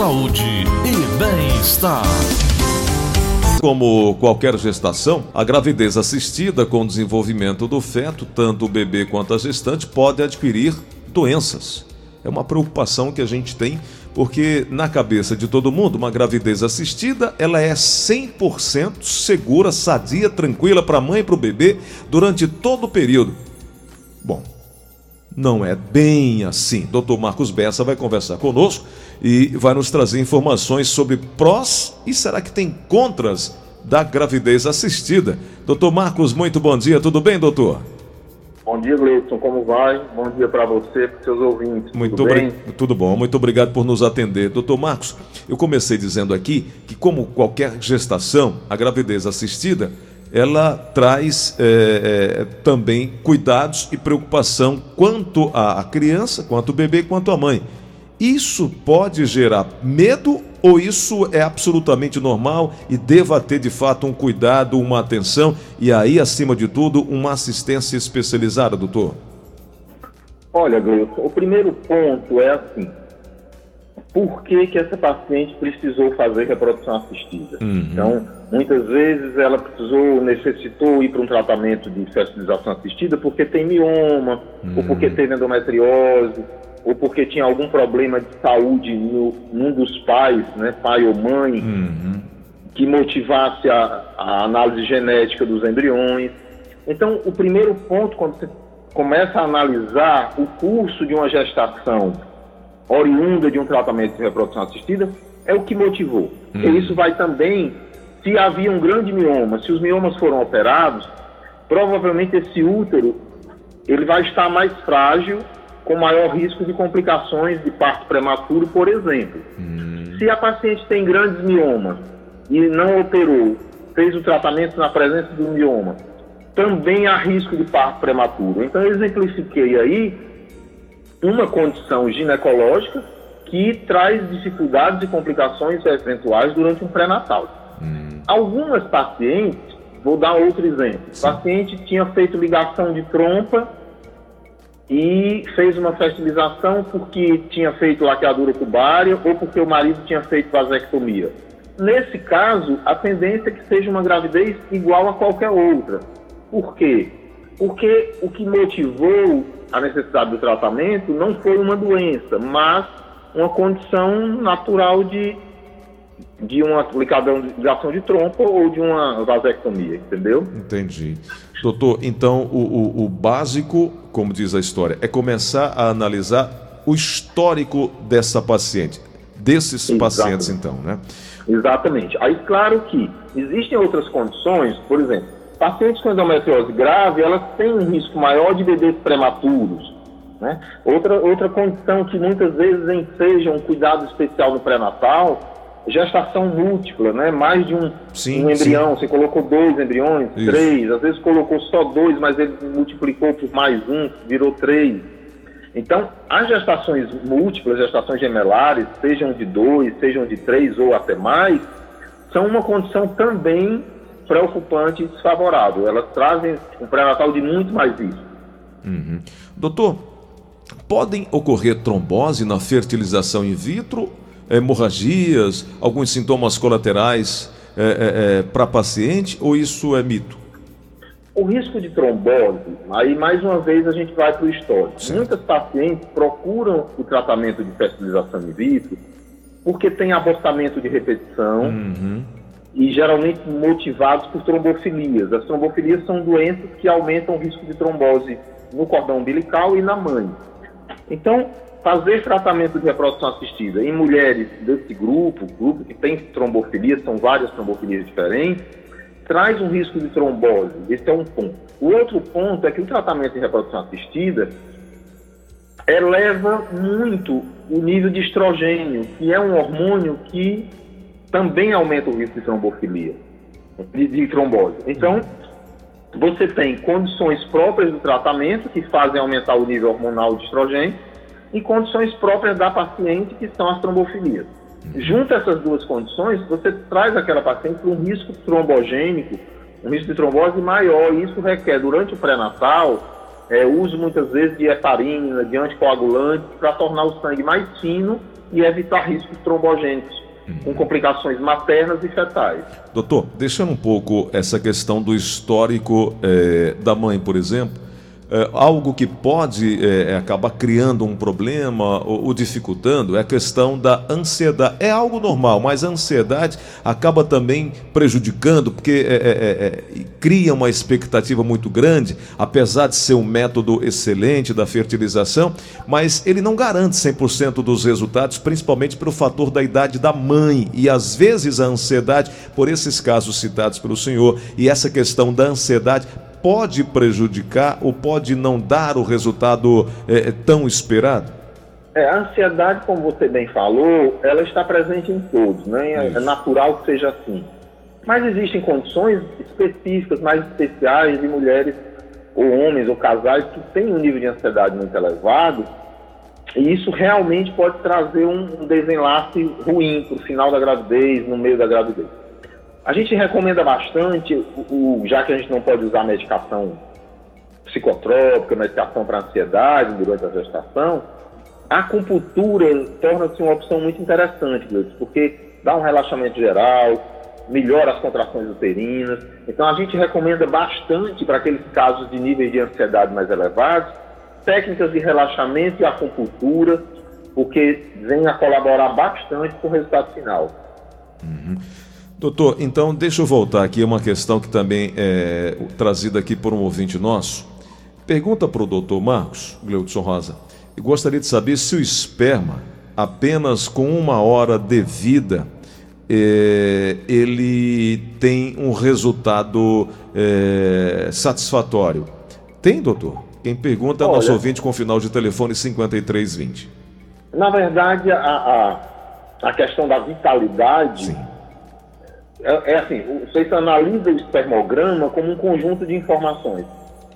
saúde e bem-estar. Como qualquer gestação, a gravidez assistida com o desenvolvimento do feto, tanto o bebê quanto a gestante, pode adquirir doenças. É uma preocupação que a gente tem, porque na cabeça de todo mundo, uma gravidez assistida, ela é 100% segura, sadia, tranquila para a mãe e para o bebê durante todo o período. Bom, não é bem assim. Dr. Marcos Bessa vai conversar conosco e vai nos trazer informações sobre prós e será que tem contras da gravidez assistida. Doutor Marcos, muito bom dia, tudo bem, doutor? Bom dia, Gleison, como vai? Bom dia para você, para seus ouvintes. Muito tudo bem? Tudo bom, muito obrigado por nos atender. Doutor Marcos, eu comecei dizendo aqui que, como qualquer gestação, a gravidez assistida ela traz é, é, também cuidados e preocupação quanto à criança, quanto ao bebê, quanto à mãe. Isso pode gerar medo ou isso é absolutamente normal e deva ter de fato um cuidado, uma atenção e aí, acima de tudo, uma assistência especializada, doutor? Olha, Gleison, o primeiro ponto é assim: por que, que essa paciente precisou fazer reprodução assistida. Uhum. Então, muitas vezes ela precisou, necessitou ir para um tratamento de fertilização assistida porque tem mioma, uhum. ou porque teve endometriose, ou porque tinha algum problema de saúde no, num dos pais, né, pai ou mãe, uhum. que motivasse a, a análise genética dos embriões. Então, o primeiro ponto, quando você começa a analisar o curso de uma gestação oriunda de um tratamento de reprodução assistida, é o que motivou. Hum. E isso vai também, se havia um grande mioma, se os miomas foram operados, provavelmente esse útero ele vai estar mais frágil, com maior risco de complicações de parto prematuro, por exemplo. Hum. Se a paciente tem grandes miomas e não operou, fez o tratamento na presença do mioma, também há risco de parto prematuro. Então, eu exemplifiquei aí uma condição ginecológica que traz dificuldades e complicações eventuais durante um pré-natal. Hum. Algumas pacientes, vou dar outro exemplo, Sim. paciente tinha feito ligação de trompa e fez uma fertilização porque tinha feito laqueadura tubária ou porque o marido tinha feito vasectomia. Nesse caso, a tendência é que seja uma gravidez igual a qualquer outra. Por quê? Porque o que motivou a necessidade do tratamento não foi uma doença, mas uma condição natural de, de uma ligação de trompa ou de uma vasectomia, entendeu? Entendi. Doutor, então o, o, o básico, como diz a história, é começar a analisar o histórico dessa paciente, desses Exatamente. pacientes então, né? Exatamente. Aí, claro que existem outras condições, por exemplo, Pacientes com endometriose grave, elas têm um risco maior de bebês prematuros. Né? Outra, outra condição que muitas vezes enseja um cuidado especial no pré-natal, gestação múltipla, né? mais de um, sim, um embrião. Sim. Você colocou dois embriões, Isso. três, às vezes colocou só dois, mas ele multiplicou por mais um, virou três. Então, as gestações múltiplas, gestações gemelares, sejam de dois, sejam de três ou até mais, são uma condição também preocupante e desfavorável. Elas trazem um pré-natal de muito mais risco. Uhum. Doutor, podem ocorrer trombose na fertilização in vitro, hemorragias, alguns sintomas colaterais é, é, é, para paciente ou isso é mito? O risco de trombose, aí mais uma vez a gente vai para o histórico. Certo. Muitas pacientes procuram o tratamento de fertilização in vitro porque tem abortamento de repetição, uhum e geralmente motivados por trombofilias. As trombofilias são doenças que aumentam o risco de trombose no cordão umbilical e na mãe. Então, fazer tratamento de reprodução assistida em mulheres desse grupo, grupo que tem trombofilia, são várias trombofilias diferentes, traz um risco de trombose. Esse é um ponto. O outro ponto é que o tratamento de reprodução assistida eleva muito o nível de estrogênio, que é um hormônio que também aumenta o risco de trombofilia, de, de trombose. Então, você tem condições próprias do tratamento que fazem aumentar o nível hormonal de estrogênio e condições próprias da paciente que são as trombofilias. Junto essas duas condições, você traz aquela paciente para um risco trombogênico, um risco de trombose maior, e isso requer, durante o pré-natal, é, uso muitas vezes de heparina, de anticoagulantes, para tornar o sangue mais fino e evitar riscos trombogênicos. Com complicações maternas e fetais. Doutor, deixando um pouco essa questão do histórico é, da mãe, por exemplo, é, algo que pode é, é, acabar criando um problema ou, ou, dificultando é a questão da ansiedade. É algo normal, mas a ansiedade acaba também prejudicando, porque é, é, é, cria uma expectativa muito grande, apesar de ser um método excelente da fertilização, mas ele não garante 100% dos resultados, principalmente pelo fator da idade da mãe. E às vezes a ansiedade, por esses casos citados pelo senhor, e essa questão da ansiedade pode prejudicar ou pode não dar o resultado é, é, tão esperado? É, a ansiedade, como você bem falou, ela está presente em todos, né? É, é natural que seja assim. Mas existem condições específicas, mais especiais de mulheres ou homens ou casais que têm um nível de ansiedade muito elevado e isso realmente pode trazer um desenlace ruim para o final da gravidez, no meio da gravidez. A gente recomenda bastante, o, já que a gente não pode usar medicação psicotrópica, medicação para ansiedade durante a gestação, a acupuntura torna-se uma opção muito interessante, porque dá um relaxamento geral, melhora as contrações uterinas. Então a gente recomenda bastante para aqueles casos de níveis de ansiedade mais elevados, técnicas de relaxamento e acupuntura, porque vem a colaborar bastante com o resultado final. Uhum. Doutor, então deixa eu voltar aqui uma questão que também é trazida aqui por um ouvinte nosso. Pergunta para o doutor Marcos, Gleudson Rosa, eu gostaria de saber se o esperma, apenas com uma hora de vida, é, ele tem um resultado é, satisfatório. Tem, doutor? Quem pergunta é o nosso ouvinte com final de telefone 5320. Na verdade, a, a, a questão da vitalidade. Sim é, é assim, você analisa o espermograma como um conjunto de informações.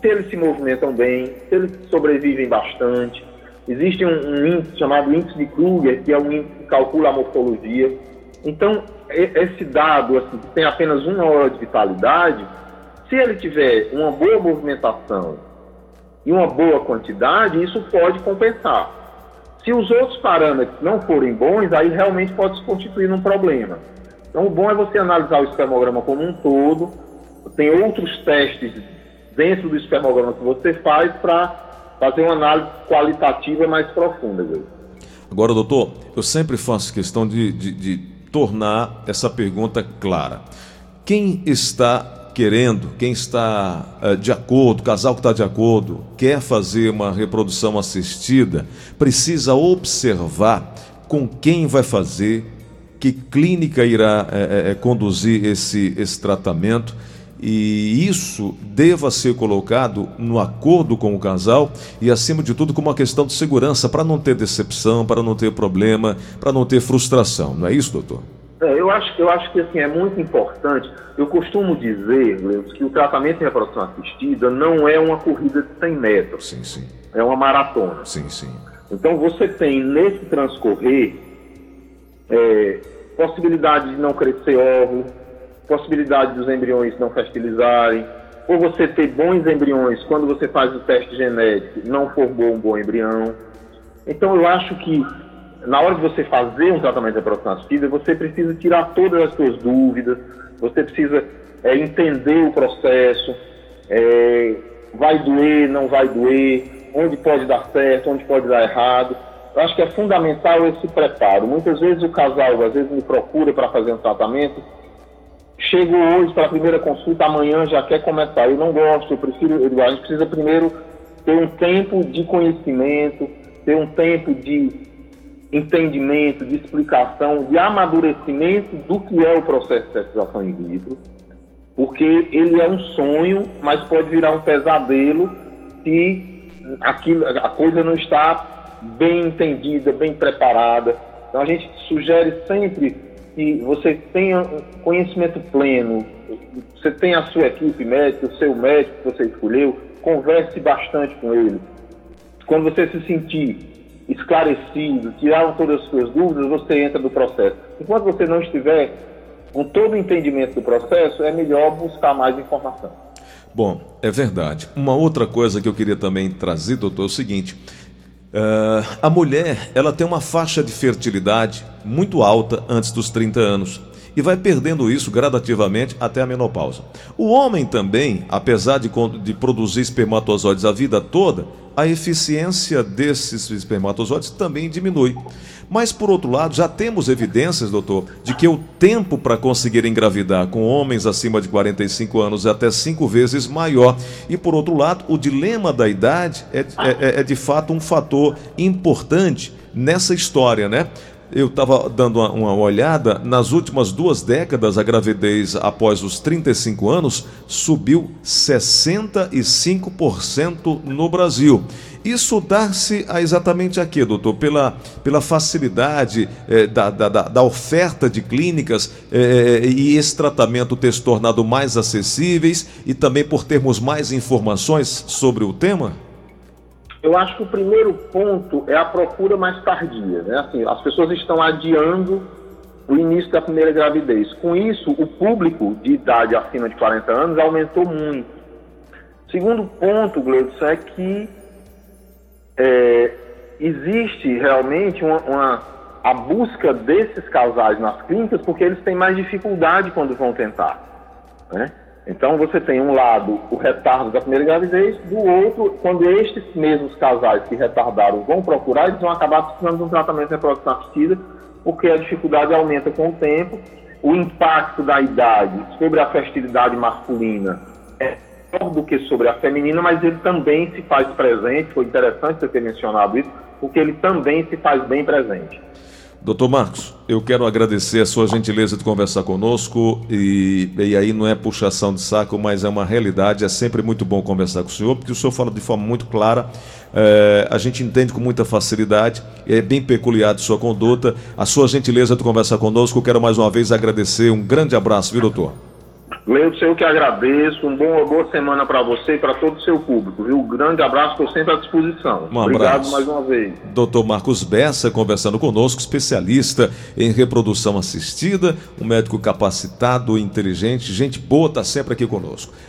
Se eles se movimentam bem, se eles sobrevivem bastante. Existe um, um índice chamado índice de Kruger, que é um índice que calcula a morfologia. Então, esse dado, assim, que tem apenas uma hora de vitalidade, se ele tiver uma boa movimentação e uma boa quantidade, isso pode compensar. Se os outros parâmetros não forem bons, aí realmente pode se constituir um problema. Então, o bom é você analisar o espermograma como um todo. Tem outros testes dentro do espermograma que você faz para fazer uma análise qualitativa mais profunda. Viu? Agora, doutor, eu sempre faço questão de, de, de tornar essa pergunta clara. Quem está querendo, quem está uh, de acordo, casal que está de acordo, quer fazer uma reprodução assistida, precisa observar com quem vai fazer, que clínica irá é, é, conduzir esse, esse tratamento e isso deva ser colocado no acordo com o casal e, acima de tudo, como uma questão de segurança, para não ter decepção, para não ter problema, para não ter frustração. Não é isso, doutor? É, eu, acho, eu acho que assim, é muito importante. Eu costumo dizer, Leandro, que o tratamento em reprodução assistida não é uma corrida de 100 metros. Sim, sim. É uma maratona. Sim, sim. Então, você tem nesse transcorrer é, possibilidade de não crescer óvulo, possibilidade dos embriões não fertilizarem, ou você ter bons embriões quando você faz o teste genético não formou um bom embrião. Então eu acho que na hora de você fazer um tratamento de reprodução você precisa tirar todas as suas dúvidas, você precisa é, entender o processo, é, vai doer, não vai doer, onde pode dar certo, onde pode dar errado. Eu acho que é fundamental esse preparo. Muitas vezes o casal, às vezes, me procura para fazer um tratamento. Chego hoje para a primeira consulta, amanhã já quer começar. Eu não gosto, eu prefiro. Eu, a gente precisa primeiro ter um tempo de conhecimento, ter um tempo de entendimento, de explicação, de amadurecimento do que é o processo de fertilização in vitro, porque ele é um sonho, mas pode virar um pesadelo se aquilo, a coisa não está bem entendida, bem preparada. Então a gente sugere sempre que você tenha conhecimento pleno, você tenha a sua equipe médica, o seu médico que você escolheu, converse bastante com ele. Quando você se sentir esclarecido, tirar todas as suas dúvidas, você entra no processo. Enquanto você não estiver com todo o entendimento do processo, é melhor buscar mais informação. Bom, é verdade. Uma outra coisa que eu queria também trazer, doutor, é o seguinte. Uh, a mulher, ela tem uma faixa de fertilidade muito alta antes dos 30 anos e vai perdendo isso gradativamente até a menopausa. O homem também, apesar de, de produzir espermatozoides a vida toda, a eficiência desses espermatozoides também diminui. Mas, por outro lado, já temos evidências, doutor, de que o tempo para conseguir engravidar com homens acima de 45 anos é até cinco vezes maior. E, por outro lado, o dilema da idade é, é, é, é de fato um fator importante nessa história, né? Eu estava dando uma, uma, olhada, nas últimas duas décadas, a gravidez após os 35 anos subiu 65% no Brasil. Isso dá-se a exatamente a quê, doutor? Pela, pela facilidade eh, da, da, da, oferta de clínicas eh, e esse tratamento ter se tornado mais acessíveis e também por termos mais informações sobre o tema? Eu acho que o primeiro ponto é a procura mais tardia. Né? Assim, as pessoas estão adiando o início da primeira gravidez. Com isso, o público de idade acima de 40 anos aumentou muito. Segundo ponto, Gleudson, é que é, existe realmente uma, uma, a busca desses casais nas clínicas porque eles têm mais dificuldade quando vão tentar. Né? Então você tem um lado o retardo da primeira gravidez, do outro, quando estes mesmos casais que retardaram vão procurar, eles vão acabar precisando de um tratamento de reprodução assistida, porque a dificuldade aumenta com o tempo, o impacto da idade sobre a fertilidade masculina é maior do que sobre a feminina, mas ele também se faz presente, foi interessante você ter mencionado isso, porque ele também se faz bem presente. Doutor Marcos, eu quero agradecer a sua gentileza de conversar conosco e, e aí não é puxação de saco, mas é uma realidade. É sempre muito bom conversar com o senhor, porque o senhor fala de forma muito clara, é, a gente entende com muita facilidade, é bem peculiar de sua conduta. A sua gentileza de conversar conosco, quero mais uma vez agradecer. Um grande abraço, viu, doutor? Leandro, eu que agradeço. Um bom, uma boa semana para você e para todo o seu público. Viu? Um grande abraço, estou sempre à disposição. Um Obrigado abraço. mais uma vez. Dr. Marcos Bessa conversando conosco, especialista em reprodução assistida, um médico capacitado, inteligente, gente boa, está sempre aqui conosco.